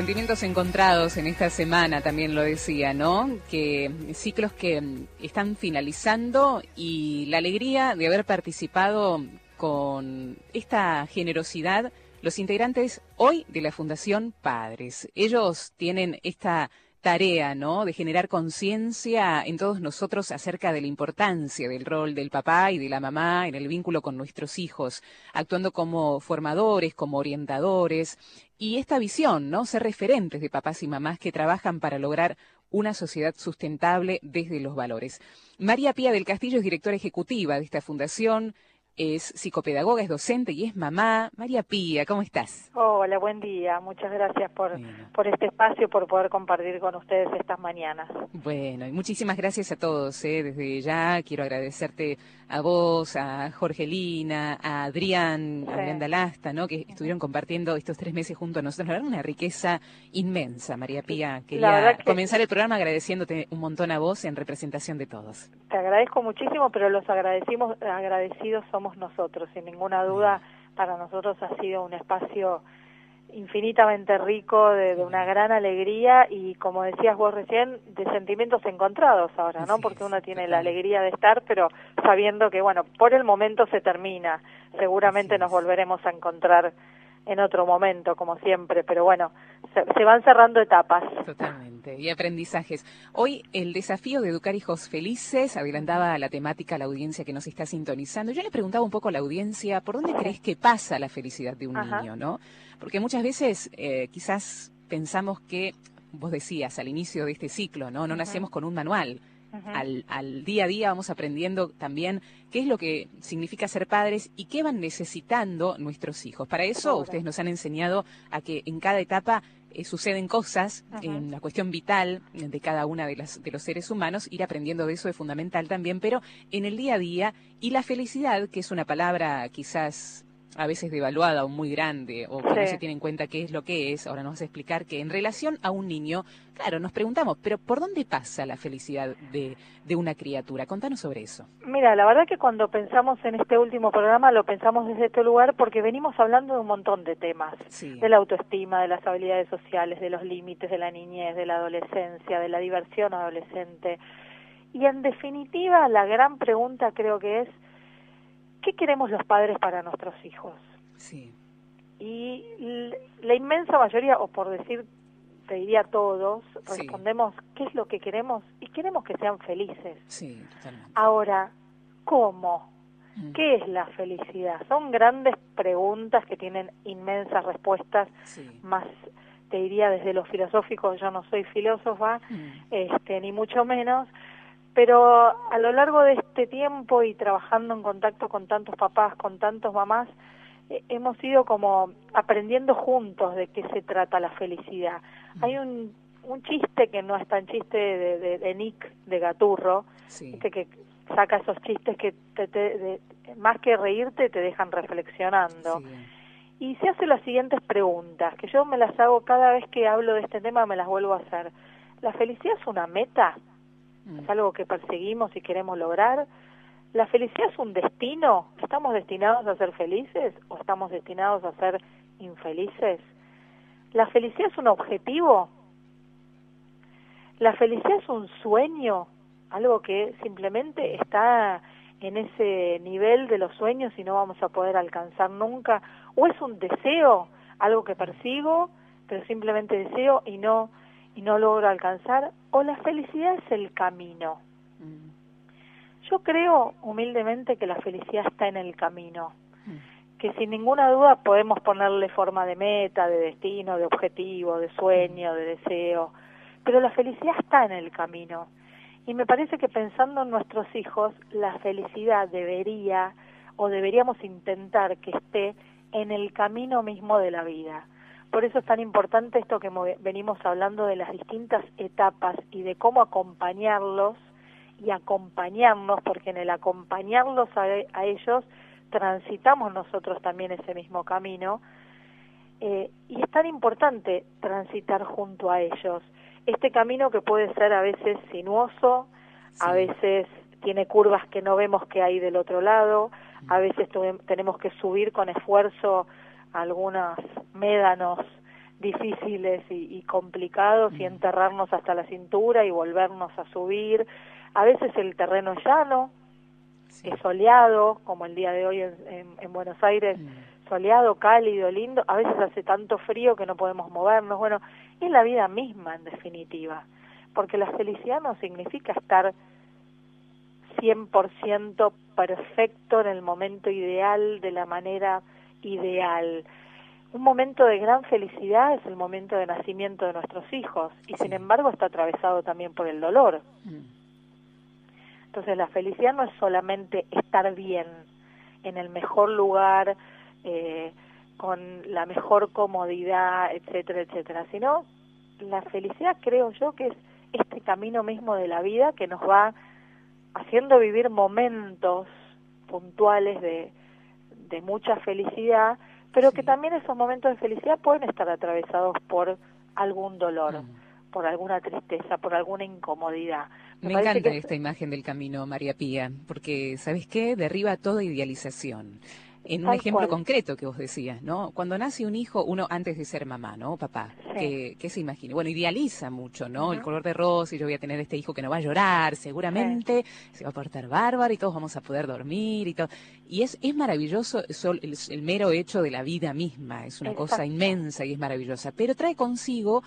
Sentimientos encontrados en esta semana, también lo decía, ¿no? Que ciclos que mm, están finalizando y la alegría de haber participado con esta generosidad los integrantes hoy de la Fundación Padres. Ellos tienen esta tarea, ¿no? De generar conciencia en todos nosotros acerca de la importancia del rol del papá y de la mamá en el vínculo con nuestros hijos, actuando como formadores, como orientadores, y esta visión, ¿no? Ser referentes de papás y mamás que trabajan para lograr una sociedad sustentable desde los valores. María Pía del Castillo es directora ejecutiva de esta fundación, es psicopedagoga, es docente y es mamá. María Pía, ¿cómo estás? Hola, buen día. Muchas gracias por, por este espacio, por poder compartir con ustedes estas mañanas. Bueno, y muchísimas gracias a todos. ¿eh? Desde ya quiero agradecerte a vos, a Jorgelina, a Adrián, a Adrián Dalasta, ¿no? que estuvieron compartiendo estos tres meses junto a nosotros. La verdad, una riqueza inmensa, María Pía. Quería comenzar el programa agradeciéndote un montón a vos en representación de todos. Te agradezco muchísimo, pero los agradecimos, agradecidos somos nosotros. Sin ninguna duda, para nosotros ha sido un espacio infinitamente rico, de, una gran alegría y, como decías vos recién, de sentimientos encontrados ahora, ¿no? Porque uno tiene la alegría de estar, pero sabiendo que, bueno, por el momento se termina. Seguramente nos volveremos a encontrar en otro momento, como siempre, pero bueno, se, van cerrando etapas. Totalmente, y aprendizajes. Hoy el desafío de educar hijos felices adelantaba la temática a la audiencia que nos está sintonizando. Yo le preguntaba un poco a la audiencia, ¿por dónde crees que pasa la felicidad de un niño, no? Porque muchas veces eh, quizás pensamos que, vos decías al inicio de este ciclo, ¿no? No nacemos con un manual al, al, día a día vamos aprendiendo también qué es lo que significa ser padres y qué van necesitando nuestros hijos. Para eso ustedes nos han enseñado a que en cada etapa eh, suceden cosas en la cuestión vital de cada una de, las, de los seres humanos, ir aprendiendo de eso es fundamental también, pero en el día a día y la felicidad, que es una palabra quizás a veces devaluada o muy grande o que no se tiene en cuenta qué es lo que es, ahora nos vas a explicar que en relación a un niño, claro, nos preguntamos, pero ¿por dónde pasa la felicidad de, de una criatura? Contanos sobre eso. Mira, la verdad que cuando pensamos en este último programa lo pensamos desde este lugar porque venimos hablando de un montón de temas, de la autoestima, de las habilidades sociales, de los límites de la niñez, de la adolescencia, de la diversión adolescente. Y en definitiva, la gran pregunta creo que es, ¿qué queremos los padres para nuestros hijos? Sí. Y la inmensa mayoría, o por decir, te diría todos, respondemos qué es lo que queremos y queremos que sean felices. Sí, totalmente. Ahora, ¿cómo? Mm. ¿Qué es la felicidad? Son grandes preguntas que tienen inmensas respuestas, más te diría desde lo filosófico, yo no soy filósofa, mm. este, ni mucho menos, pero a lo largo de este tiempo y trabajando en contacto con tantos papás, con tantos mamás, eh, hemos ido como aprendiendo juntos de qué se trata la felicidad. Hay un, un chiste que no es tan chiste de, de, Nick de Gaturro, que saca esos chistes que te, más que reírte te dejan reflexionando. Y se hace las siguientes preguntas, que yo me las hago cada vez que hablo de este tema, me las vuelvo a hacer. ¿La felicidad es una meta? Es algo que perseguimos y queremos lograr. ¿La felicidad es un destino? ¿Estamos destinados a ser felices o estamos destinados a ser infelices? ¿La felicidad es un objetivo? ¿La felicidad es un sueño? Algo que simplemente está en ese nivel de los sueños y no vamos a poder alcanzar nunca. ¿O es un deseo? Algo que persigo, pero simplemente deseo y no y no logro alcanzar, o la felicidad es el camino. Mm. Yo creo humildemente que la felicidad está en el camino, mm. que sin ninguna duda podemos ponerle forma de meta, de destino, de objetivo, de sueño, de deseo, pero la felicidad está en el camino. Y me parece que pensando en nuestros hijos, la felicidad debería o deberíamos intentar que esté en el camino mismo de la vida. Por eso es tan importante esto que venimos hablando de las distintas etapas y de cómo acompañarlos y acompañarnos, porque en el acompañarlos a, ellos transitamos nosotros también ese mismo camino. Eh, y es tan importante transitar junto a ellos. Este camino que puede ser a veces sinuoso, a veces tiene curvas que no vemos que hay del otro lado, a veces tenemos que subir con esfuerzo algunos médanos difíciles y, complicados y enterrarnos hasta la cintura y volvernos a subir. A veces el terreno es llano, es soleado, como el día de hoy en, Buenos Aires, mm. soleado, cálido, lindo. A veces hace tanto frío que no podemos movernos. Bueno, es la vida misma en definitiva, porque la felicidad no significa estar 100% perfecto en el momento ideal, de la manera ideal. Un momento de gran felicidad es el momento de nacimiento de nuestros hijos y sin embargo está atravesado también por el dolor. Mm. Entonces la felicidad no es solamente estar bien, en el mejor lugar, eh, con la mejor comodidad, etcétera, etcétera, sino la felicidad creo yo que es este camino mismo de la vida que nos va haciendo vivir momentos puntuales de, de mucha felicidad, pero que también esos momentos de felicidad pueden estar atravesados por algún dolor, por alguna tristeza, por alguna incomodidad. Me, encanta esta imagen del camino, María Pía, porque, ¿sabes qué? Derriba toda idealización en un ejemplo concreto que vos decías, ¿no? Cuando nace un hijo, uno antes de ser mamá, ¿no? Papá, ¿qué, se imagina? Bueno, idealiza mucho, ¿no? El color de rosa y yo voy a tener este hijo que no va a llorar, seguramente se va a portar bárbaro y todos vamos a poder dormir y todo. Y es, es maravilloso el, el mero hecho de la vida misma, es una cosa inmensa y es maravillosa, pero trae consigo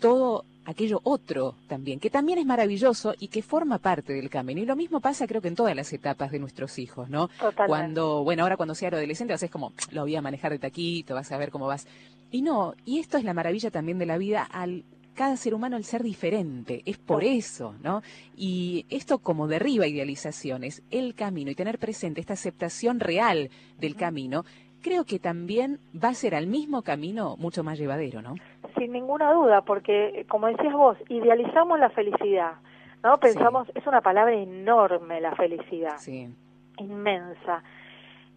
todo aquello otro también, que también es maravilloso y que forma parte del camino. Y lo mismo pasa creo que en todas las etapas de nuestros hijos, ¿no? Cuando, bueno, ahora cuando sea adolescente vas a como, lo voy a manejar de taquito, vas a ver cómo vas. Y no, y esto es la maravilla también de la vida al cada ser humano el ser diferente, es por eso, ¿no? Y esto como derriba idealizaciones, el camino y tener presente esta aceptación real del camino, creo que también va a ser al mismo camino mucho más llevadero, ¿no? sin ninguna duda, porque como decías vos, idealizamos la felicidad, ¿no? Pensamos, es una palabra enorme la felicidad, inmensa.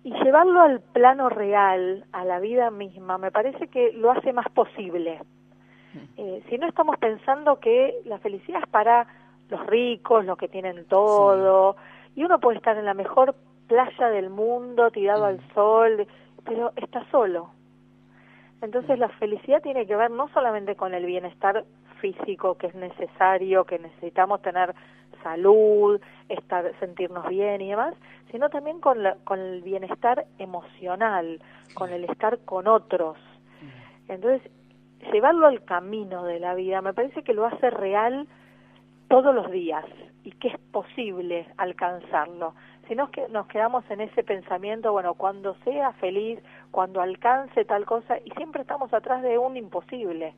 Y llevarlo al plano real, a la vida misma, me parece que lo hace más posible. Mm. Eh, si no estamos pensando que la felicidad es para los ricos, los que tienen todo, y uno puede estar en la mejor playa del mundo, tirado mm. al sol, pero está solo. Entonces la felicidad tiene que ver no solamente con el bienestar físico que es necesario, que necesitamos tener salud, estar, sentirnos bien y demás, sino también con, con el bienestar emocional, con el estar con otros. Entonces, llevarlo al camino de la vida me parece que lo hace real todos los días y que es posible alcanzarlo. Si no que nos quedamos en ese pensamiento, bueno, cuando sea feliz, cuando alcance tal cosa, y siempre estamos atrás de un imposible.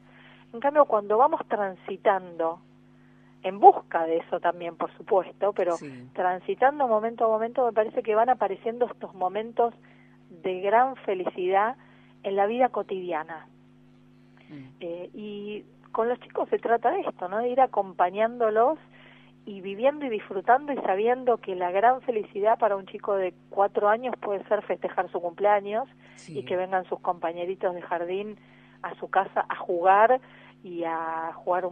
En cambio, cuando vamos transitando, en busca de eso también, por supuesto, pero transitando momento a momento, me parece que van apareciendo estos momentos de gran felicidad en la vida cotidiana. Mm. Eh, y con los chicos se trata de esto, ¿no? De ir acompañándolos y viviendo y disfrutando y sabiendo que la gran felicidad para un chico de cuatro años puede ser festejar su cumpleaños y que vengan sus compañeritos de jardín a su casa a jugar y a jugar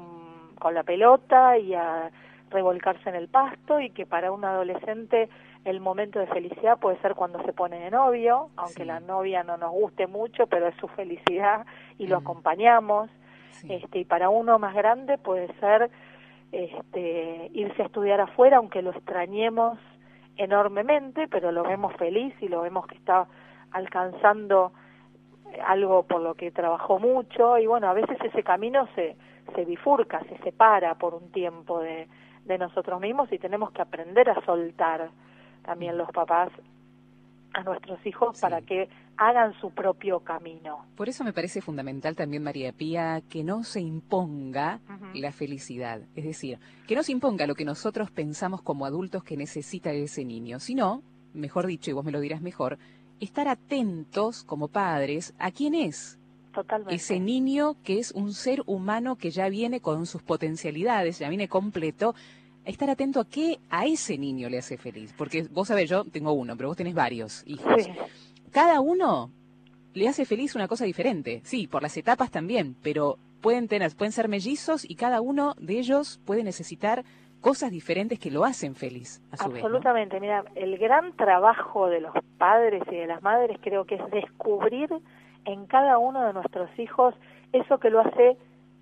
con la pelota y a revolcarse en el pasto y que para un adolescente el momento de felicidad puede ser cuando se pone de novio, aunque la novia no nos guste mucho, pero es su felicidad y lo mm. acompañamos. Este, y para uno más grande puede ser este, irse a estudiar afuera, aunque lo extrañemos enormemente, pero lo vemos feliz y lo vemos que está alcanzando algo por lo que trabajó mucho. Y bueno, a veces ese camino se, se bifurca, se separa por un tiempo de, de nosotros mismos y tenemos que aprender a soltar también los papás a nuestros hijos para que hagan su propio camino. Por eso me parece fundamental también, María Pía, que no se imponga la felicidad. Es decir, que no se imponga lo que nosotros pensamos como adultos que necesita ese niño, sino, mejor dicho, y vos me lo dirás mejor, estar atentos como padres a quién es. Totalmente. Ese niño que es un ser humano que ya viene con sus potencialidades, ya viene completo, estar atento a qué a ese niño le hace feliz. Porque vos sabés, yo tengo uno, pero vos tenés varios hijos. Cada uno le hace feliz una cosa diferente. Sí, por las etapas también, pero pueden tener, pueden ser mellizos y cada uno de ellos puede necesitar cosas diferentes que lo hacen feliz a su Absolutamente, mira, el gran trabajo de los padres y de las madres creo que es descubrir en cada uno de nuestros hijos eso que lo hace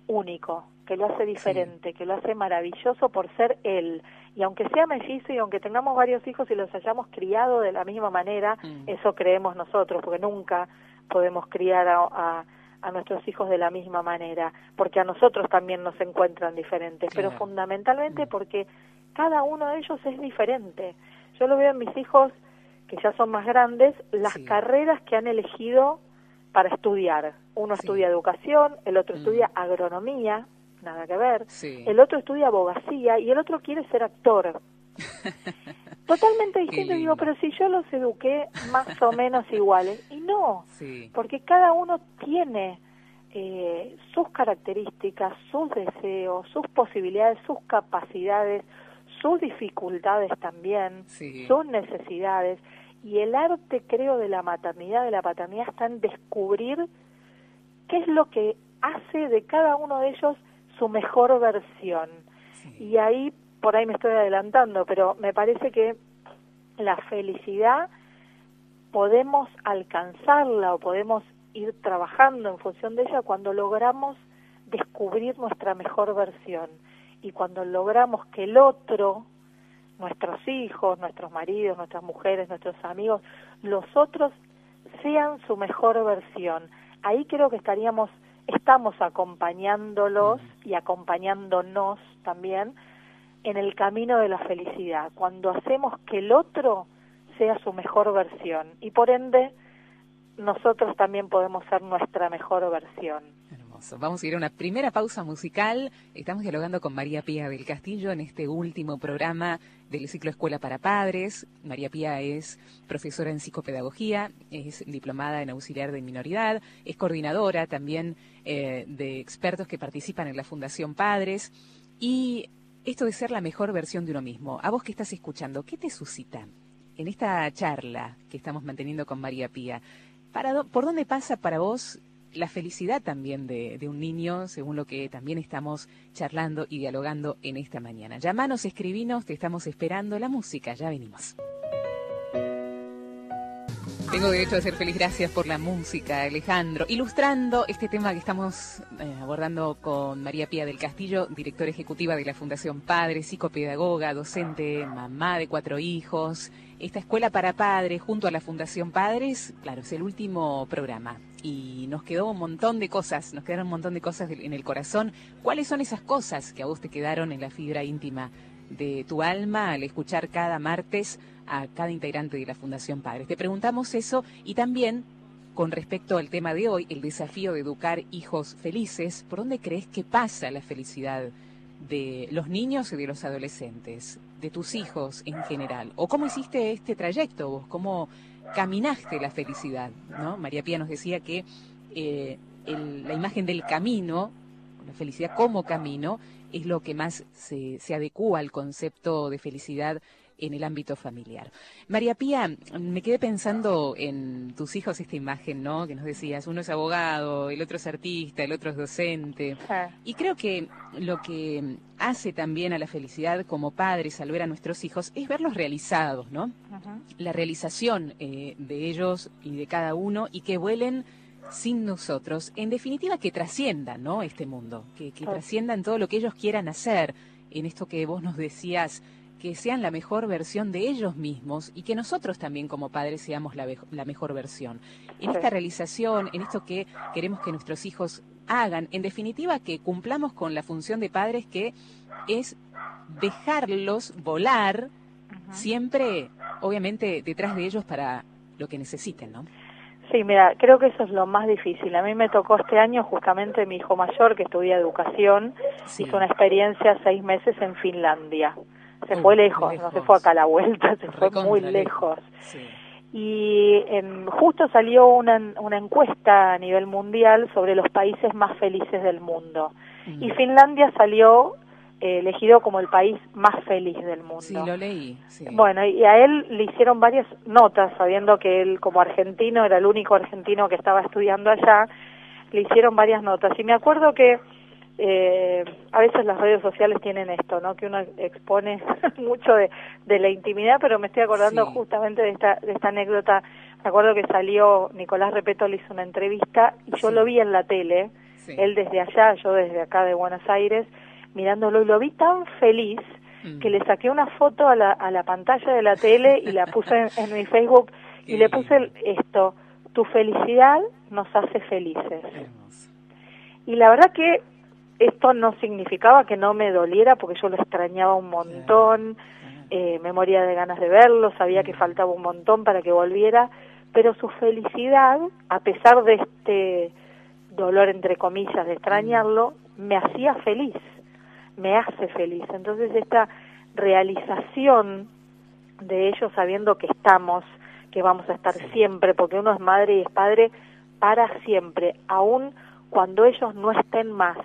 único, que lo hace diferente, que lo hace maravilloso por ser él. Y aunque sea mellizo y aunque tengamos varios hijos y los hayamos criado de la misma manera, mm. eso creemos nosotros, porque nunca podemos criar a, a, nuestros hijos de la misma manera, porque a nosotros también nos encuentran diferentes, pero fundamentalmente mm. porque cada uno de ellos es diferente. Yo lo veo en mis hijos, que ya son más grandes, las carreras que han elegido para estudiar. Uno estudia educación, el otro mm. estudia agronomía, nada que ver, el otro estudia abogacía y el otro quiere ser actor. Totalmente distinto, digo, pero si yo los eduqué más o menos iguales, y no, porque cada uno tiene eh, sus características, sus deseos, sus posibilidades, sus capacidades, sus dificultades también, sus necesidades, y el arte, creo, de la maternidad, de la paternidad, está en descubrir qué es lo que hace de cada uno de ellos su mejor versión. Y ahí, por ahí me estoy adelantando, pero me parece que la felicidad podemos alcanzarla o podemos ir trabajando en función de ella cuando logramos descubrir nuestra mejor versión y cuando logramos que el otro nuestros hijos, nuestros maridos, nuestras mujeres, nuestros amigos, los otros sean su mejor versión. Ahí creo que estaríamos, estamos acompañándolos y acompañándonos también en el camino de la felicidad, cuando hacemos que el otro sea su mejor versión y por ende nosotros también podemos ser nuestra mejor versión. Vamos a ir a una primera pausa musical. Estamos dialogando con María Pía del Castillo en este último programa del ciclo Escuela para Padres. María Pía es profesora en psicopedagogía, es diplomada en auxiliar de minoridad, es coordinadora también eh, de expertos que participan en la Fundación Padres. Y esto de ser la mejor versión de uno mismo, a vos que estás escuchando, ¿qué te suscita en esta charla que estamos manteniendo con María Pía? ¿Por dónde pasa para vos la felicidad también de, un niño, según lo que también estamos charlando y dialogando en esta mañana. Llamanos, escribinos, te estamos esperando la música, ya venimos. Tengo derecho a ser feliz, gracias por la música, Alejandro. Ilustrando este tema que estamos eh, abordando con María Pía del Castillo, directora ejecutiva de la Fundación Padre, psicopedagoga, docente, mamá de cuatro hijos. Esta escuela para padres junto a la Fundación Padres, claro, es el último programa y nos quedó un montón de cosas, nos quedaron un montón de cosas en el corazón. ¿Cuáles son esas cosas que a vos te quedaron en la fibra íntima de tu alma al escuchar cada martes a cada integrante de la Fundación Padres? Te preguntamos eso y también con respecto al tema de hoy, el desafío de educar hijos felices, ¿por dónde crees que pasa la felicidad de los niños y de los adolescentes, de tus hijos en general? ¿O cómo hiciste este trayecto vos? ¿Cómo caminaste la felicidad, ¿no? María Pía nos decía que eh, la imagen del camino, la felicidad como camino, es lo que más se, se adecua al concepto de felicidad en el ámbito familiar. María Pía, me quedé pensando en tus hijos esta imagen, ¿no? Que nos decías, uno es abogado, el otro es artista, el otro es docente. Y creo que lo que hace también a la felicidad como padres al ver a nuestros hijos es verlos realizados, ¿no? La realización eh, de ellos y de cada uno y que vuelen sin nosotros, en definitiva que trasciendan, ¿no? Este mundo, que, que trasciendan todo lo que ellos quieran hacer en esto que vos nos decías que sean la mejor versión de ellos mismos y que nosotros también como padres seamos la, mejor versión. En esta realización, en esto que queremos que nuestros hijos hagan, en definitiva que cumplamos con la función de padres que es dejarlos volar siempre, obviamente, detrás de ellos para lo que necesiten, ¿no? Sí, mira, creo que eso es lo más difícil. A mí me tocó este año justamente mi hijo mayor, que estudia educación, hizo una experiencia seis meses en Finlandia se fue lejos, no se fue acá a la vuelta, se fue muy lejos. Y em, justo salió una, una encuesta a nivel mundial sobre los países más felices del mundo. Mm. Y Finlandia salió elegido como el país más feliz del mundo. Sí, lo leí. Bueno, y a él le hicieron varias notas, sabiendo que él como argentino era el único argentino que estaba estudiando allá, le hicieron varias notas. Y me acuerdo que eh, a veces las redes sociales tienen esto, ¿no? Que uno expone mucho de, de la intimidad, pero me estoy acordando justamente de esta, de esta anécdota. Me acuerdo que salió Nicolás Repeto, le hizo una entrevista y yo lo vi en la tele Él desde allá, yo desde acá de Buenos Aires, mirándolo y lo vi tan feliz mm. que le saqué una foto a la, a la pantalla de la tele y la puse en, mi Facebook y le puse esto, tu felicidad nos hace felices. Y la verdad que esto no significaba que no me doliera porque yo lo extrañaba un montón, eh, me moría de ganas de verlo, sabía que mm. faltaba un montón para que volviera, pero su felicidad, a pesar de este dolor entre comillas de extrañarlo, me hacía feliz, me hace feliz. Entonces esta realización de ellos sabiendo que estamos, que vamos a estar siempre, porque uno es madre y es padre para siempre, aun cuando ellos no estén más.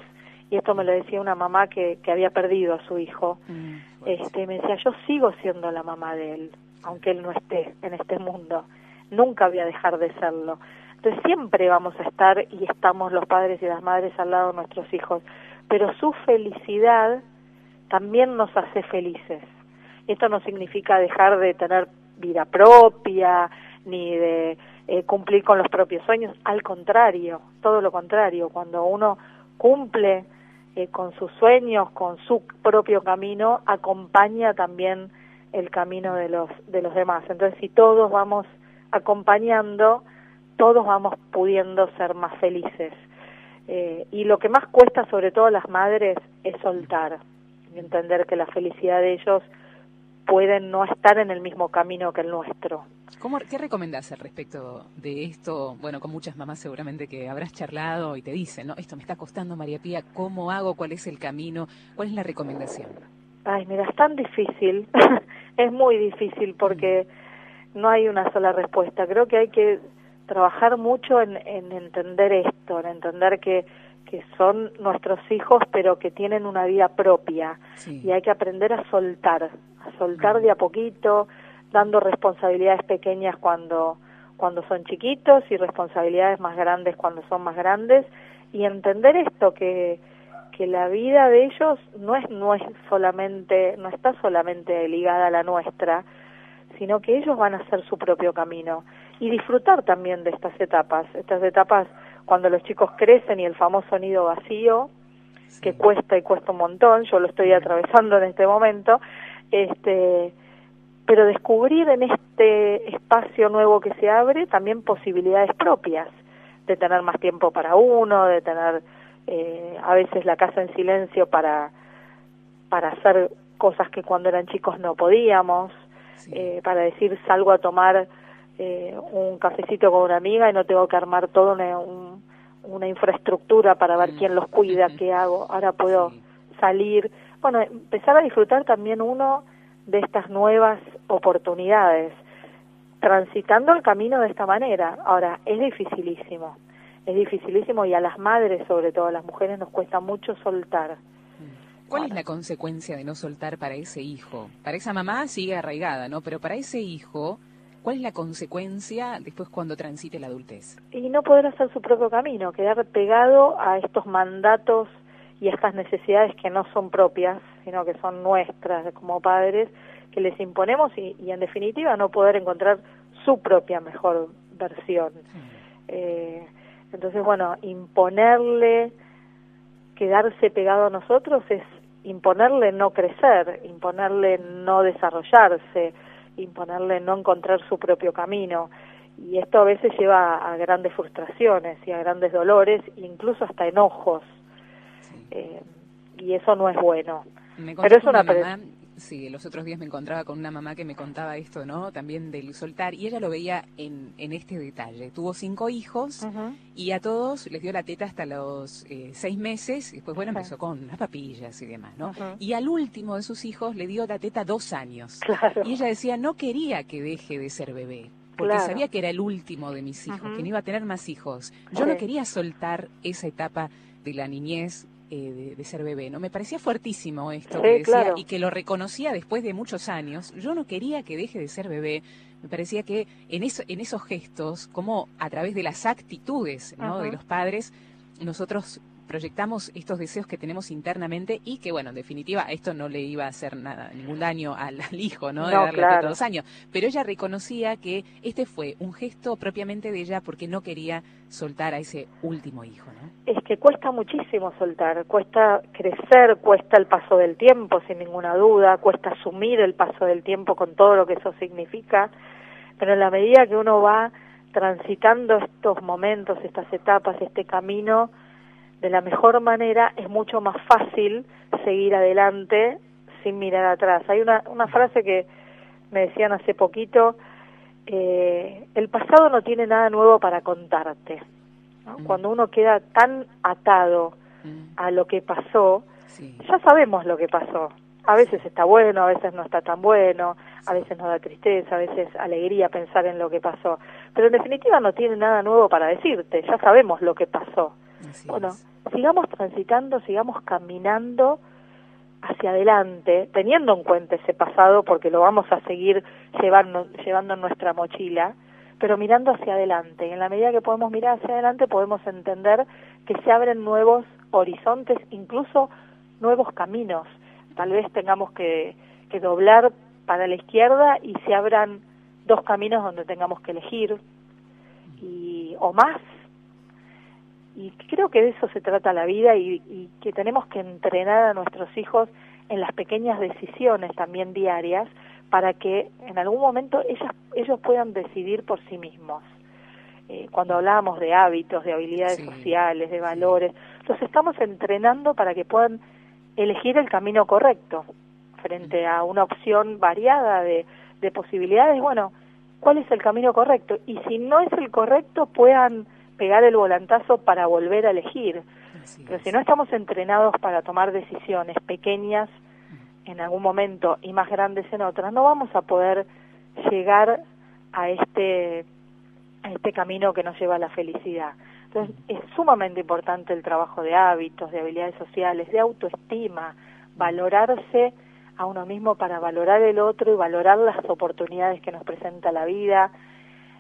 Y esto me lo decía una mamá que, que había perdido a su hijo. Mm, este, me decía, yo sigo siendo la mamá de él, aunque él no esté en este mundo. Nunca voy a dejar de serlo. Entonces siempre vamos a estar y estamos los padres y las madres al lado de nuestros hijos, pero su felicidad también nos hace felices. Esto no significa dejar de tener vida propia ni de eh, cumplir con los propios sueños, al contrario, todo lo contrario, cuando uno cumple eh, con sus sueños, con su propio camino, acompaña también el camino de los de los demás. Entonces, si todos vamos acompañando, todos vamos pudiendo ser más felices. Eh, y lo que más cuesta, sobre todo a las madres, es soltar y entender que la felicidad de ellos pueden no estar en el mismo camino que el nuestro. ¿Cómo, ¿Qué recomendás al respecto de esto? Bueno, con muchas mamás seguramente que habrás charlado y te dicen, ¿no? Esto me está costando, María Pía, ¿cómo hago? ¿Cuál es el camino? ¿Cuál es la recomendación? Ay, mira, es tan difícil, es muy difícil porque no hay una sola respuesta. Creo que hay que trabajar mucho en, entender esto, en entender que, que son nuestros hijos, pero que tienen una vida propia. Y hay que aprender a soltar, a soltar de a poquito, dando responsabilidades pequeñas cuando, cuando son chiquitos y responsabilidades más grandes cuando son más grandes. Y entender esto, que, que la vida de ellos no es, no es solamente, no está solamente ligada a la nuestra, sino que ellos van a hacer su propio camino y disfrutar también de estas etapas, estas etapas cuando los chicos crecen y el famoso nido vacío, que cuesta y cuesta un montón, yo lo estoy atravesando en este momento, este, pero descubrir en este espacio nuevo que se abre también posibilidades propias, de tener más tiempo para uno, de tener eh, a veces la casa en silencio para, para hacer cosas que cuando eran chicos no podíamos, eh, para decir salgo a tomar eh, un cafecito con una amiga y no tengo que armar toda una, una infraestructura para ver quién los cuida, qué hago, ahora puedo salir. Bueno, empezar a disfrutar también uno de estas nuevas oportunidades, transitando el camino de esta manera. Ahora, es dificilísimo, es dificilísimo y a las madres, sobre todo a las mujeres, nos cuesta mucho soltar. ¿Cuál es la consecuencia de no soltar para ese hijo? Para esa mamá sigue arraigada, ¿no? Pero para ese hijo, ¿cuál es la consecuencia después cuando transite la adultez? Y no poder hacer su propio camino, quedar pegado a estos mandatos y a estas necesidades que no son propias, sino que son nuestras como padres, que les imponemos y, en definitiva no poder encontrar su propia mejor versión. Eh, entonces, bueno, imponerle, quedarse pegado a nosotros es imponerle no crecer, imponerle no desarrollarse, imponerle no encontrar su propio camino. Y esto a veces lleva a grandes frustraciones y a grandes dolores, incluso hasta enojos. Eh, y eso no es bueno. Pero es una, Sí, los otros días me encontraba con una mamá que me contaba esto, ¿no? También del soltar, y ella lo veía en, en este detalle. Tuvo cinco hijos y a todos les dio la teta hasta los eh, seis meses, y después, bueno, empezó con las papillas y demás, ¿no? Y al último de sus hijos le dio la teta dos años. Y ella decía, no quería que deje de ser bebé. Porque sabía que era el último de mis hijos, que no iba a tener más hijos. Yo no quería soltar esa etapa de la niñez eh, de, ser bebé, ¿no? Me parecía fuertísimo esto que decía y que lo reconocía después de muchos años. Yo no quería que deje de ser bebé. Me parecía que en, eso, en esos gestos, como a través de las actitudes ¿no? de los padres, nosotros proyectamos estos deseos que tenemos internamente y que, bueno, en definitiva, esto no le iba a hacer nada, ningún daño al, hijo, ¿no? De darle todos los años. Pero ella reconocía que este fue un gesto propiamente de ella porque no quería soltar a ese último hijo, ¿no? Es que cuesta muchísimo soltar, cuesta crecer, cuesta el paso del tiempo, sin ninguna duda, cuesta asumir el paso del tiempo con todo lo que eso significa, pero en la medida que uno va transitando estos momentos, estas etapas, este camino, de la mejor manera es mucho más fácil seguir adelante sin mirar atrás. Hay una, una frase que me decían hace poquito, eh, el pasado no tiene nada nuevo para contarte. Mm. Cuando uno queda tan atado mm. a lo que pasó, ya sabemos lo que pasó. A veces está bueno, a veces no está tan bueno, a veces nos da tristeza, a veces alegría pensar en lo que pasó. Pero en definitiva no tiene nada nuevo para decirte, ya sabemos lo que pasó. bueno, sigamos transitando, sigamos caminando hacia adelante, teniendo en cuenta ese pasado, porque lo vamos a seguir llevando, llevando en nuestra mochila, pero mirando hacia adelante. Y en la medida que podemos mirar hacia adelante, podemos entender que se abren nuevos horizontes, incluso nuevos caminos. Tal vez tengamos que, que doblar para la izquierda y se abran dos caminos donde tengamos que elegir, y, o más, y creo que de eso se trata la vida y, que tenemos que entrenar a nuestros hijos en las pequeñas decisiones también diarias para que en algún momento ellas, ellos puedan decidir por sí mismos. Eh, cuando hablábamos de hábitos, de habilidades sociales, de valores, los estamos entrenando para que puedan elegir el camino correcto frente a una opción variada de, de posibilidades. Bueno, ¿cuál es el camino correcto? Y si no es el correcto, puedan pegar el volantazo para volver a elegir. Pero si no estamos entrenados para tomar decisiones pequeñas en algún momento y más grandes en otras, no vamos a poder llegar a este, a este camino que nos lleva a la felicidad. Entonces es sumamente importante el trabajo de hábitos, de habilidades sociales, de autoestima, valorarse a uno mismo para valorar el otro y valorar las oportunidades que nos presenta la vida,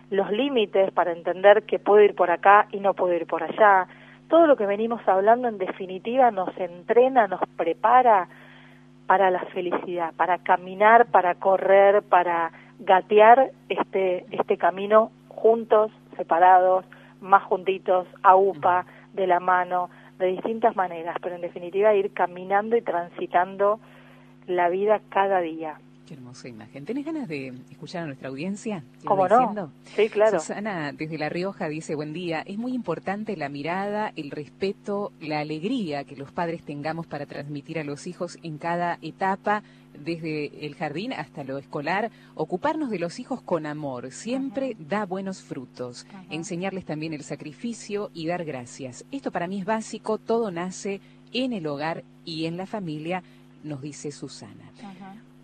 los límites para entender que puedo ir por acá y no puedo ir por allá. Todo lo que venimos hablando en definitiva nos entrena, nos prepara para la felicidad, para caminar, para correr, para gatear este, este camino juntos, separados, más juntitos, a UPA, de la mano, de distintas maneras, pero en definitiva ir caminando y transitando la vida cada día. Qué hermosa imagen. ¿Tenés ganas de escuchar a nuestra audiencia? ¿Cómo no? Sí, claro. Susana, desde La Rioja, dice, buen día. Es muy importante la mirada, el respeto, la alegría que los padres tengamos para transmitir a los hijos en cada etapa, desde el jardín hasta lo escolar. Ocuparnos de los hijos con amor siempre da buenos frutos. Enseñarles también el sacrificio y dar gracias. Esto para mí es básico. Todo nace en el hogar y en la familia, nos dice Susana.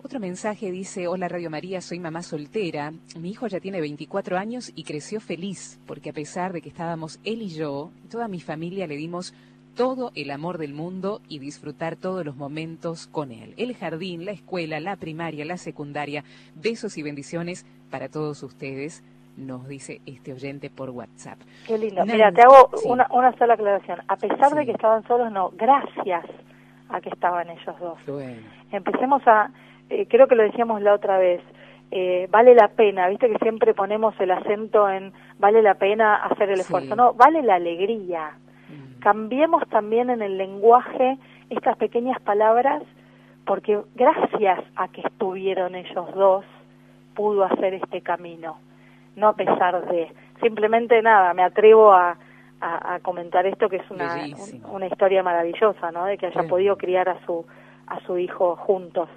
Otro mensaje dice, hola Radio María, soy mamá soltera. Mi hijo ya tiene 24 años y creció feliz, porque a pesar de que estábamos él y yo, toda mi familia le dimos todo el amor del mundo y disfrutar todos los momentos con él. El jardín, la escuela, la primaria, la secundaria. Besos y bendiciones para todos ustedes, nos dice este oyente por WhatsApp. Qué lindo. Mira, te hago una, una sola aclaración. A pesar de que estaban solos, no, gracias a que estaban ellos dos. Empecemos a eh, creo que lo decíamos la otra vez, eh, vale la pena, viste que siempre ponemos el acento en vale la pena hacer el esfuerzo, no, vale la alegría. Mm. Cambiemos también en el lenguaje estas pequeñas palabras porque gracias a que estuvieron ellos dos pudo hacer este camino, no a pesar de, simplemente nada, me atrevo a, a, comentar esto que es una, una historia maravillosa, ¿no? De que haya podido criar a su, a su hijo juntos.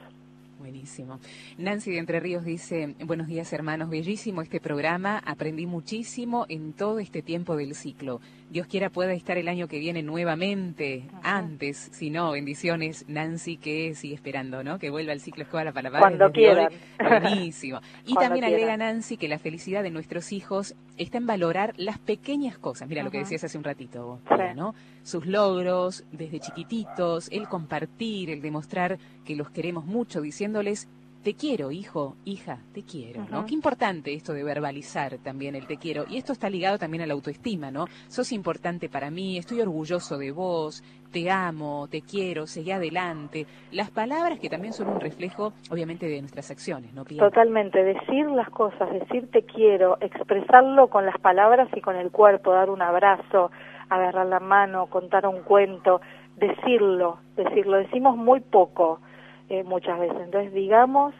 Buenísimo. Nancy de Entre Ríos dice, buenos días hermanos, bellísimo este programa, aprendí muchísimo en todo este tiempo del ciclo. Dios quiera pueda estar el año que viene nuevamente, antes, si no, bendiciones, Nancy, que sigue esperando, ¿no? Que vuelva al ciclo escolar para la Cuando quieran. Buenísimo. Y también agrega Nancy que la felicidad de nuestros hijos está en valorar las pequeñas cosas. Mira lo que decías hace un ratito, ¿no? Sus logros desde chiquititos, el compartir, el demostrar que los queremos mucho, diciéndoles te quiero, hijo, hija, te quiero, ¿no? Qué importante esto de verbalizar también el te quiero. Y esto está ligado también a la autoestima, ¿no? Sos importante para mí, estoy orgulloso de vos, te amo, te quiero, seguí adelante. Las palabras que también son un reflejo, obviamente, de nuestras acciones, ¿no? Totalmente, decir las cosas, decir te quiero, expresarlo con las palabras y con el cuerpo, dar un abrazo, agarrar la mano, contar un cuento, decirlo, decirlo. Decimos muy poco eh, muchas veces. Entonces, digamos,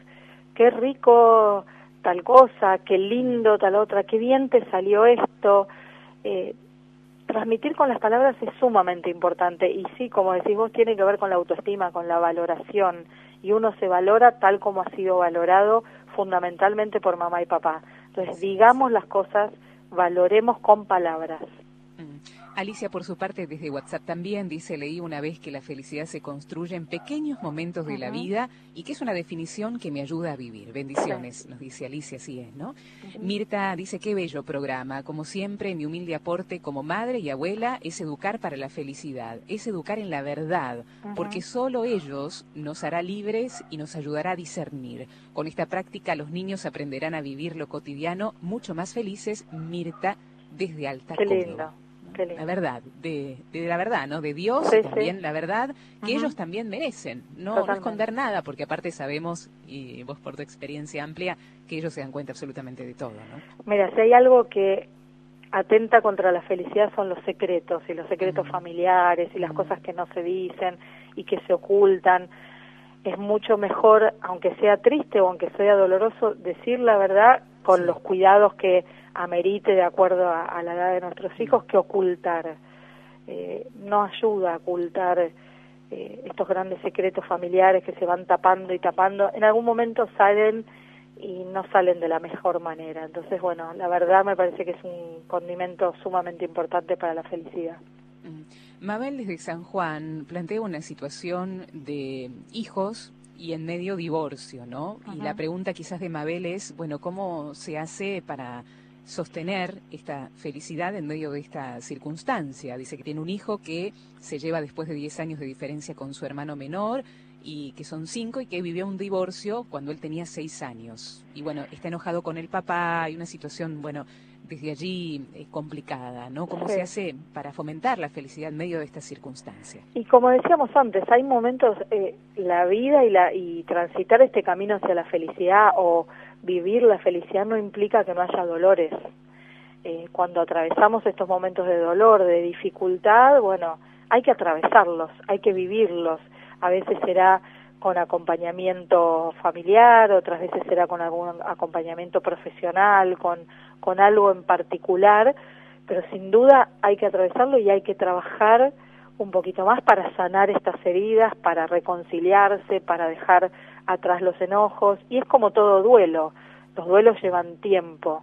qué rico tal cosa, qué lindo tal otra, qué bien te salió esto. Eh, transmitir con las palabras es sumamente importante y sí, como decís vos, tiene que ver con la autoestima, con la valoración y uno se valora tal como ha sido valorado fundamentalmente por mamá y papá. Entonces, digamos las cosas, valoremos con palabras. Alicia, por su parte, desde WhatsApp también dice, leí una vez que la felicidad se construye en pequeños momentos de la vida y que es una definición que me ayuda a vivir. Bendiciones, nos dice Alicia, así es, ¿no? Mirta dice, qué bello programa. Como siempre, mi humilde aporte como madre y abuela es educar para la felicidad, es educar en la verdad, porque solo ellos nos hará libres y nos ayudará a discernir. Con esta práctica los niños aprenderán a vivir lo cotidiano mucho más felices. Mirta, desde Alta Qué lindo la verdad, de, la verdad, ¿no? De Dios también la verdad que ellos también merecen. No, no, esconder nada, porque aparte sabemos, y vos por tu experiencia amplia, que ellos se dan cuenta absolutamente de todo, ¿no? Mira, si hay algo que atenta contra la felicidad son los secretos, y los secretos familiares, y las cosas que no se dicen, y que se ocultan. Es mucho mejor, aunque sea triste o aunque sea doloroso, decir la verdad con los cuidados que amerite de acuerdo a, la edad de nuestros hijos que ocultar. Eh, no ayuda a ocultar eh, estos grandes secretos familiares que se van tapando y tapando. En algún momento salen y no salen de la mejor manera. Entonces, bueno, la verdad me parece que es un condimento sumamente importante para la felicidad. Mm. Mabel desde San Juan plantea una situación de hijos y en medio divorcio, ¿no? Y la pregunta quizás de Mabel es, bueno, ¿cómo se hace para sostener esta felicidad en medio de esta circunstancia. Dice que tiene un hijo que se lleva después de 10 años de diferencia con su hermano menor y que son cinco y que vivió un divorcio cuando él tenía seis años. Y bueno, está enojado con el papá, hay una situación, bueno, desde allí eh, complicada, ¿no? ¿Cómo se hace para fomentar la felicidad en medio de esta circunstancia? Y como decíamos antes, hay momentos, eh, la vida y, la, y transitar este camino hacia la felicidad o vivir la felicidad no implica que no haya dolores. Eh, cuando atravesamos estos momentos de dolor, de dificultad, bueno, hay que atravesarlos, hay que vivirlos. A veces será con acompañamiento familiar, otras veces será con algún acompañamiento profesional, con, con algo en particular, pero sin duda hay que atravesarlo y hay que trabajar un poquito más para sanar estas heridas, para reconciliarse, para dejar atrás los enojos, y es como todo duelo, los duelos llevan tiempo,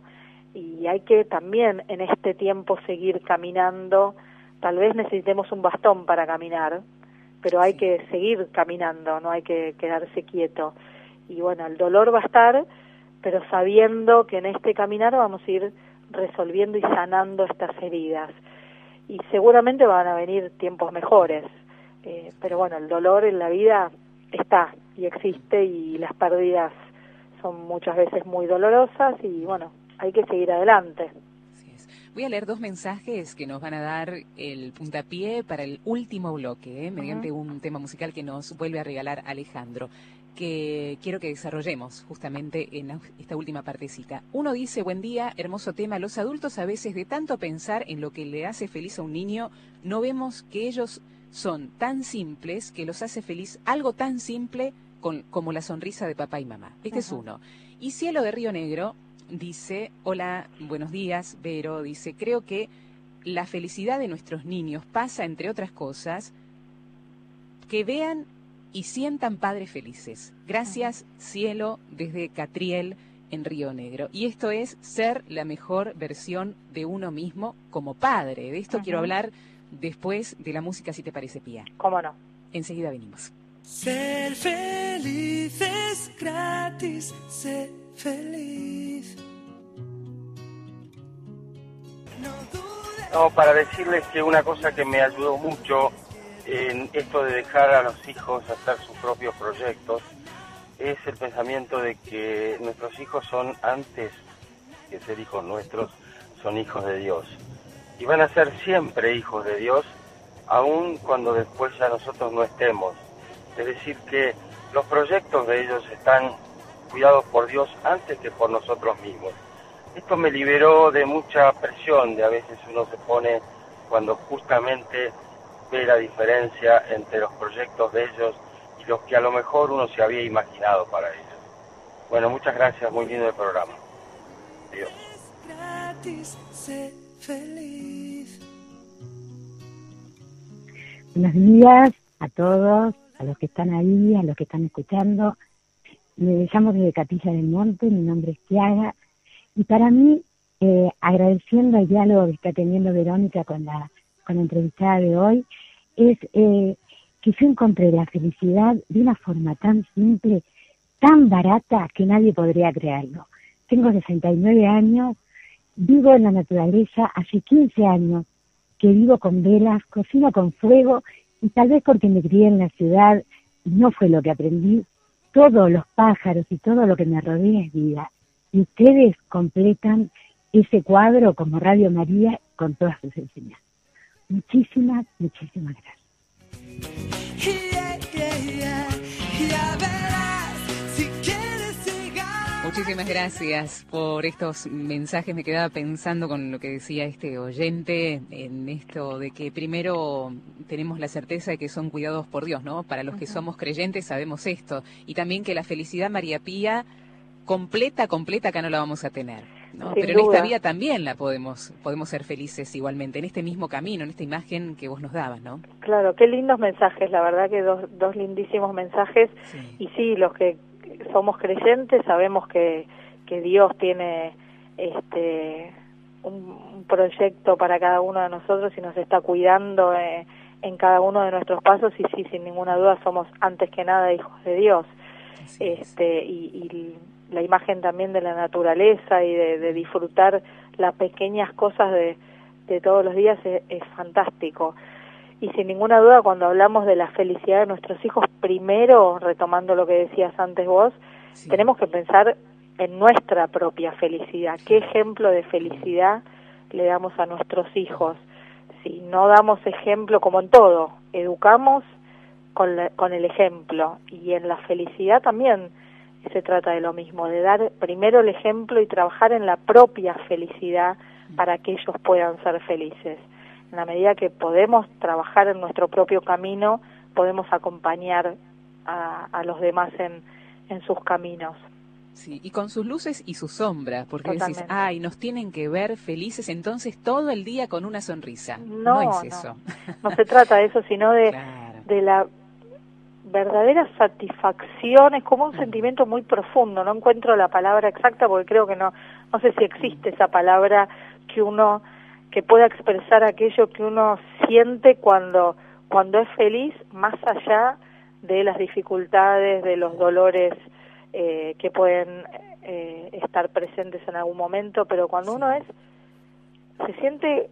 y hay que también en este tiempo seguir caminando, tal vez necesitemos un bastón para caminar, pero hay que seguir caminando, no hay que quedarse quieto. Y bueno, el dolor va a estar, pero sabiendo que en este caminar vamos a ir resolviendo y sanando estas heridas. Y seguramente van a venir tiempos mejores, eh, pero bueno, el dolor en la vida está y existe y las pérdidas son muchas veces muy dolorosas y bueno, hay que seguir adelante. Voy a leer dos mensajes que nos van a dar el puntapié para el último bloque, ¿eh? mediante un tema musical que nos vuelve a regalar Alejandro, que quiero que desarrollemos justamente en esta última partecita. Uno dice, buen día, hermoso tema, los adultos a veces de tanto pensar en lo que le hace feliz a un niño, no vemos que ellos son tan simples que los hace feliz algo tan simple como la sonrisa de papá y mamá. Este es uno. Y Cielo de Río Negro dice, hola, buenos días, Vero, dice, creo que la felicidad de nuestros niños pasa, entre otras cosas, que vean y sientan padres felices. Gracias, cielo, desde Catriel en Río Negro. Y esto es ser la mejor versión de uno mismo como padre. De esto quiero hablar después de la música, si te parece, Pía. ¿Cómo no? Enseguida venimos. Ser feliz es gratis, ser feliz. No, para decirles que una cosa que me ayudó mucho en esto de dejar a los hijos hacer sus propios proyectos es el pensamiento de que nuestros hijos son antes que ser hijos nuestros, son hijos de Dios. Y van a ser siempre hijos de Dios, aun cuando después ya nosotros no estemos. Es decir, que los proyectos de ellos están cuidados por Dios antes que por nosotros mismos. Esto me liberó de mucha presión, de a veces uno se pone cuando justamente ve la diferencia entre los proyectos de ellos y los que a lo mejor uno se había imaginado para ellos. Bueno, muchas gracias, muy lindo el programa. Adiós. Buenos días a todos, a los que están ahí, a los que están escuchando. Me llamo desde Capilla del Monte, mi nombre es Tiaga, y para mí, eh, agradeciendo el diálogo que está teniendo Verónica con la, con la entrevistada de hoy, es eh, que yo encontré la felicidad de una forma tan simple, tan barata, que nadie podría creerlo. Tengo 69 años, vivo en la naturaleza, hace 15 años que vivo con velas, cocino con fuego, y tal vez porque me crié en la ciudad y no fue lo que aprendí, todos los pájaros y todo lo que me rodea es vida. Y ustedes completan ese cuadro como Radio María con todas sus enseñanzas. Muchísimas, muchísimas gracias. Muchísimas gracias por estos mensajes. Me quedaba pensando con lo que decía este oyente en esto de que primero tenemos la certeza de que son cuidados por Dios, ¿no? Para los que somos creyentes sabemos esto. Y también que la felicidad María Pía completa, completa acá no la vamos a tener. Pero en esta vida también la podemos podemos ser felices igualmente, en este mismo camino, en esta imagen que vos nos dabas, ¿no? Claro, qué lindos mensajes, la verdad que dos, dos lindísimos mensajes. Y sí, los que somos creyentes sabemos que, que Dios tiene este un, proyecto para cada uno de nosotros y nos está cuidando eh, en cada uno de nuestros pasos y sí, sin ninguna duda somos antes que nada hijos de Dios. este y, y la imagen también de la naturaleza y de, disfrutar las pequeñas cosas de, de todos los días es, fantástico. Y sin ninguna duda, cuando hablamos de la felicidad de nuestros hijos, primero, retomando lo que decías antes vos, tenemos que pensar en nuestra propia felicidad. ¿Qué ejemplo de felicidad le damos a nuestros hijos? Si no damos ejemplo, como en todo, educamos con, con el ejemplo y en la felicidad también se trata de lo mismo, de dar primero el ejemplo y trabajar en la propia felicidad para que ellos puedan ser felices. En la medida que podemos trabajar en nuestro propio camino, podemos acompañar a, los demás en, en sus caminos. Sí, y con sus luces y sus sombras, porque decís, ay, nos tienen que ver felices entonces todo el día con una sonrisa. No, es eso. No, se trata de eso, sino de, de la verdadera satisfacción, es como un sentimiento muy profundo, no encuentro la palabra exacta porque creo que no, no sé si existe esa palabra que uno, que pueda expresar aquello que uno siente cuando, cuando es feliz, más allá de las dificultades, de los dolores eh, que pueden eh, estar presentes en algún momento, pero cuando uno es, se siente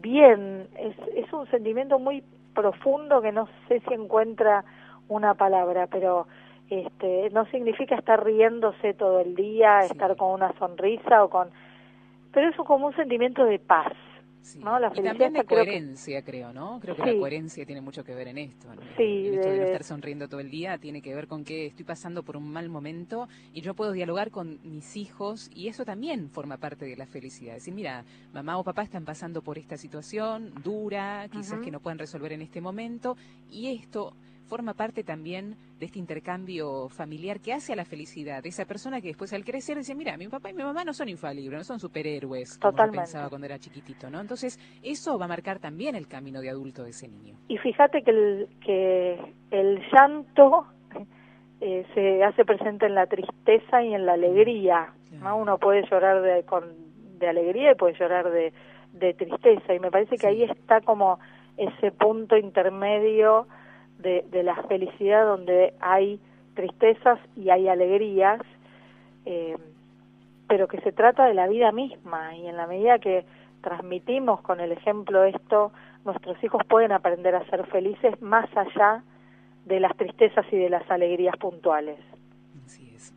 bien, es, es un sentimiento muy profundo que no sé si encuentra una palabra, pero este, no significa estar riéndose todo el día, estar con una sonrisa o con... Pero es como un sentimiento de paz. ¿no? La y también de coherencia, creo, ¿no? Creo que la coherencia tiene mucho que ver en esto. Sí, el hecho de, no estar sonriendo todo el día tiene que ver con que estoy pasando por un mal momento y yo puedo dialogar con mis hijos y eso también forma parte de la felicidad. Decir, mira, mamá o papá están pasando por esta situación dura, quizás que no puedan resolver en este momento y esto forma parte también de este intercambio familiar que hace a la felicidad de esa persona que después al crecer dice, mira, mi papá y mi mamá no son infalibles, no son superhéroes, como pensaba cuando era chiquitito, ¿no? Entonces, eso va a marcar también el camino de adulto de ese niño. Y fíjate que el, que el llanto eh, se hace presente en la tristeza y en la alegría, ¿no? Uno puede llorar de, con, de alegría y puede llorar de, de tristeza, y me parece que ahí está como ese punto intermedio de, de la felicidad donde hay tristezas y hay alegrías, eh, pero que se trata de la vida misma y en la medida que transmitimos con el ejemplo esto, nuestros hijos pueden aprender a ser felices más allá de las tristezas y de las alegrías puntuales.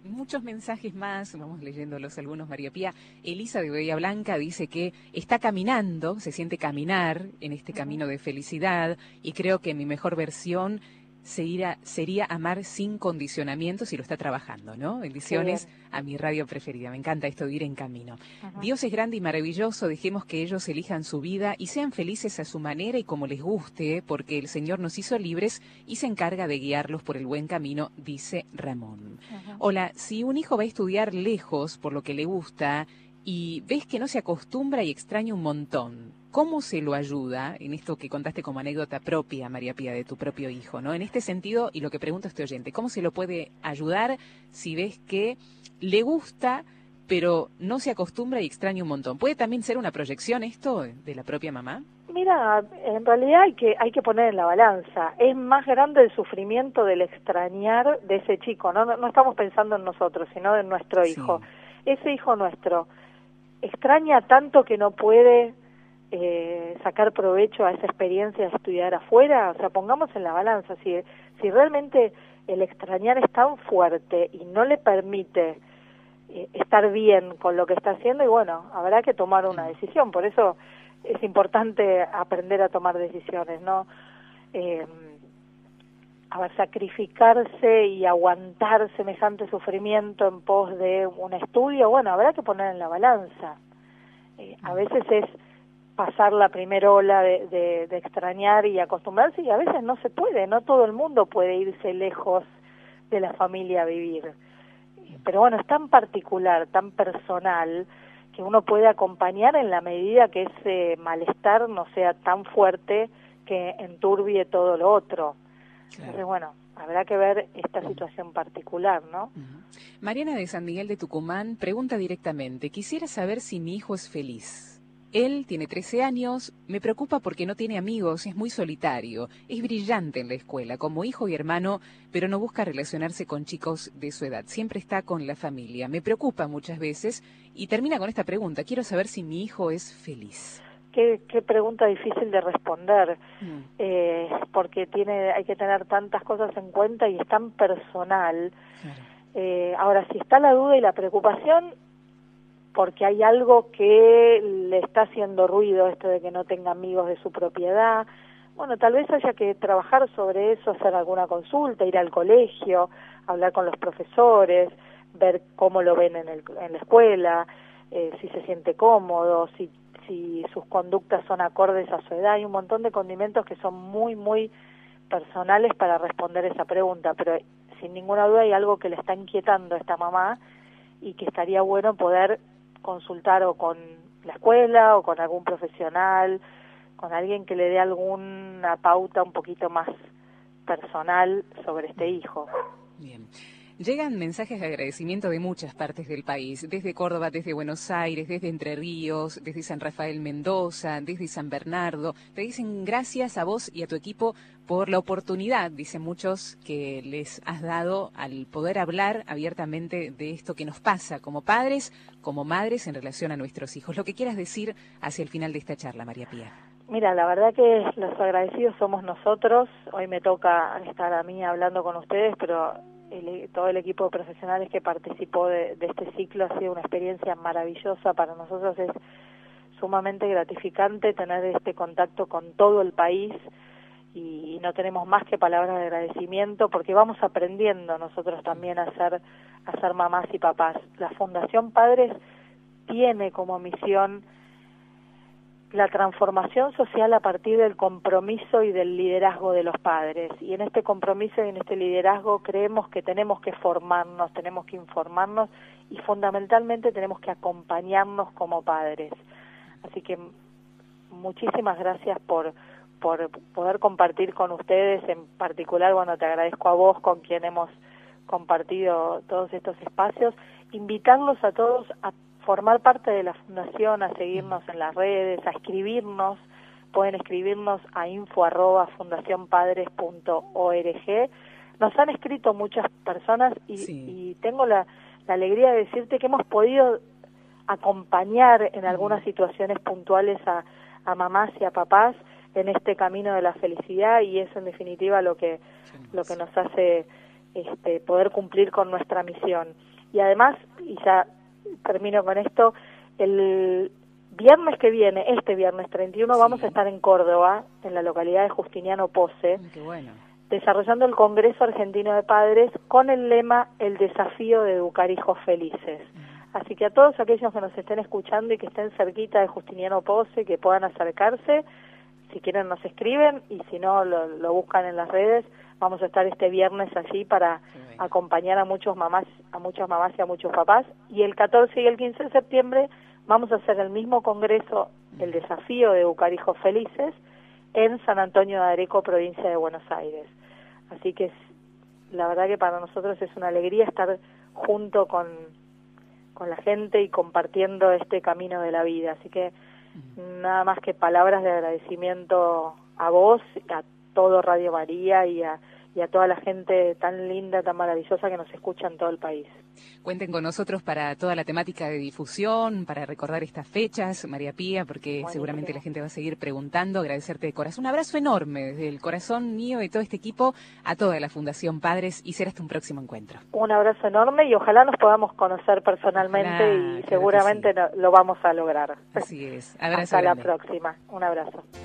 Muchos mensajes más, vamos leyéndolos algunos, María Pía. Elisa de Bahía Blanca dice que está caminando, se siente caminar en este camino de felicidad y creo que mi mejor versión sería, sería amar sin condicionamientos y lo está trabajando, ¿no? Bendiciones a mi radio preferida. Me encanta esto de ir en camino. Dios es grande y maravilloso, dejemos que ellos elijan su vida y sean felices a su manera y como les guste, porque el Señor nos hizo libres y se encarga de guiarlos por el buen camino, dice Ramón. Hola, si un hijo va a estudiar lejos por lo que le gusta y ves que no se acostumbra y extraña un montón, ¿Cómo se lo ayuda en esto que contaste como anécdota propia, María Pía, de tu propio hijo? ¿no? En este sentido, y lo que pregunto a este oyente, ¿cómo se lo puede ayudar si ves que le gusta, pero no se acostumbra y extraña un montón? ¿Puede también ser una proyección esto de la propia mamá? Mira, en realidad hay que, hay que poner en la balanza. Es más grande el sufrimiento del extrañar de ese chico. No, no, estamos pensando en nosotros, sino en nuestro hijo. Ese hijo nuestro extraña tanto que no puede eh, sacar provecho a esa experiencia de estudiar afuera, o sea, pongamos en la balanza, si, si realmente el extrañar es tan fuerte y no le permite eh, estar bien con lo que está haciendo, y bueno, habrá que tomar una decisión, por eso es importante aprender a tomar decisiones, ¿no? Eh, a ver, sacrificarse y aguantar semejante sufrimiento en pos de un estudio, bueno, habrá que poner en la balanza. Eh, a veces es pasar la primera ola de, de, extrañar y acostumbrarse y a veces no se puede, no todo el mundo puede irse lejos de la familia a vivir. Pero bueno, es tan particular, tan personal, que uno puede acompañar en la medida que ese malestar no sea tan fuerte que enturbie todo lo otro. Entonces, bueno, habrá que ver esta situación particular, ¿no? Mariana de San Miguel de Tucumán pregunta directamente, quisiera saber si mi hijo es feliz. Él tiene 13 años, me preocupa porque no tiene amigos, es muy solitario, es brillante en la escuela, como hijo y hermano, pero no busca relacionarse con chicos de su edad, siempre está con la familia. Me preocupa muchas veces y termina con esta pregunta, quiero saber si mi hijo es feliz. Qué, pregunta difícil de responder, mm. eh, porque tiene, hay que tener tantas cosas en cuenta y es tan personal. Eh, ahora, si está la duda y la preocupación, porque hay algo que le está haciendo ruido, esto de que no tenga amigos de su propiedad. Bueno, tal vez haya que trabajar sobre eso, hacer alguna consulta, ir al colegio, hablar con los profesores, ver cómo lo ven en, el, en la escuela, eh, si se siente cómodo, si, si sus conductas son acordes a su edad. Hay un montón de condimentos que son muy, muy personales para responder esa pregunta, pero sin ninguna duda hay algo que le está inquietando a esta mamá y que estaría bueno poder consultar o con la escuela o con algún profesional, con alguien que le dé alguna pauta un poquito más personal sobre este hijo. Bien. Llegan mensajes de agradecimiento de muchas partes del país, desde Córdoba, desde Buenos Aires, desde Entre Ríos, desde San Rafael Mendoza, desde San Bernardo. Te dicen gracias a vos y a tu equipo por la oportunidad, dicen muchos, que les has dado al poder hablar abiertamente de esto que nos pasa como padres, como madres en relación a nuestros hijos. Lo que quieras decir hacia el final de esta charla, María Pía. Mira, la verdad que los agradecidos somos nosotros. Hoy me toca estar a mí hablando con ustedes, pero el, todo el equipo de profesionales que participó de, este ciclo ha sido una experiencia maravillosa. Para nosotros es sumamente gratificante tener este contacto con todo el país y, no tenemos más que palabras de agradecimiento porque vamos aprendiendo nosotros también a ser, a ser mamás y papás. La Fundación Padres tiene como misión la transformación social a partir del compromiso y del liderazgo de los padres. Y en este compromiso y en este liderazgo creemos que tenemos que formarnos, tenemos que informarnos y fundamentalmente tenemos que acompañarnos como padres. Así que muchísimas gracias por, por poder compartir con ustedes, en particular, bueno, te agradezco a vos con quien hemos compartido todos estos espacios, invitarlos a todos a formar parte de la fundación, a seguirnos en las redes, a escribirnos, pueden escribirnos a info arroba Nos han escrito muchas personas y, tengo la, alegría de decirte que hemos podido acompañar en algunas situaciones puntuales a, a mamás y a papás en este camino de la felicidad y eso en definitiva lo que lo que nos hace este, poder cumplir con nuestra misión. Y además, y ya termino con esto, el viernes que viene, este viernes 31, vamos a estar en Córdoba, en la localidad de Justiniano Pose, desarrollando el Congreso Argentino de Padres con el lema El desafío de educar hijos felices. Así que a todos aquellos que nos estén escuchando y que estén cerquita de Justiniano Pose, que puedan acercarse, si quieren nos escriben y si no lo, buscan en las redes, vamos a estar este viernes allí para acompañar a muchos mamás, a muchas mamás y a muchos papás. Y el 14 y el 15 de septiembre vamos a hacer el mismo congreso, el desafío de educar hijos felices, en San Antonio de Areco, provincia de Buenos Aires. Así que la verdad que para nosotros es una alegría estar junto con con la gente y compartiendo este camino de la vida. Así que nada más que palabras de agradecimiento a vos, a todo Radio María y a, y a toda la gente tan linda, tan maravillosa que nos escucha en todo el país. Cuenten con nosotros para toda la temática de difusión, para recordar estas fechas, María Pía, porque seguramente la gente va a seguir preguntando. Agradecerte de corazón. Un abrazo enorme desde el corazón mío y todo este equipo a toda la Fundación Padres y será hasta un próximo encuentro. Un abrazo enorme y ojalá nos podamos conocer personalmente y seguramente lo vamos a lograr. Así es. hasta la próxima. Un abrazo.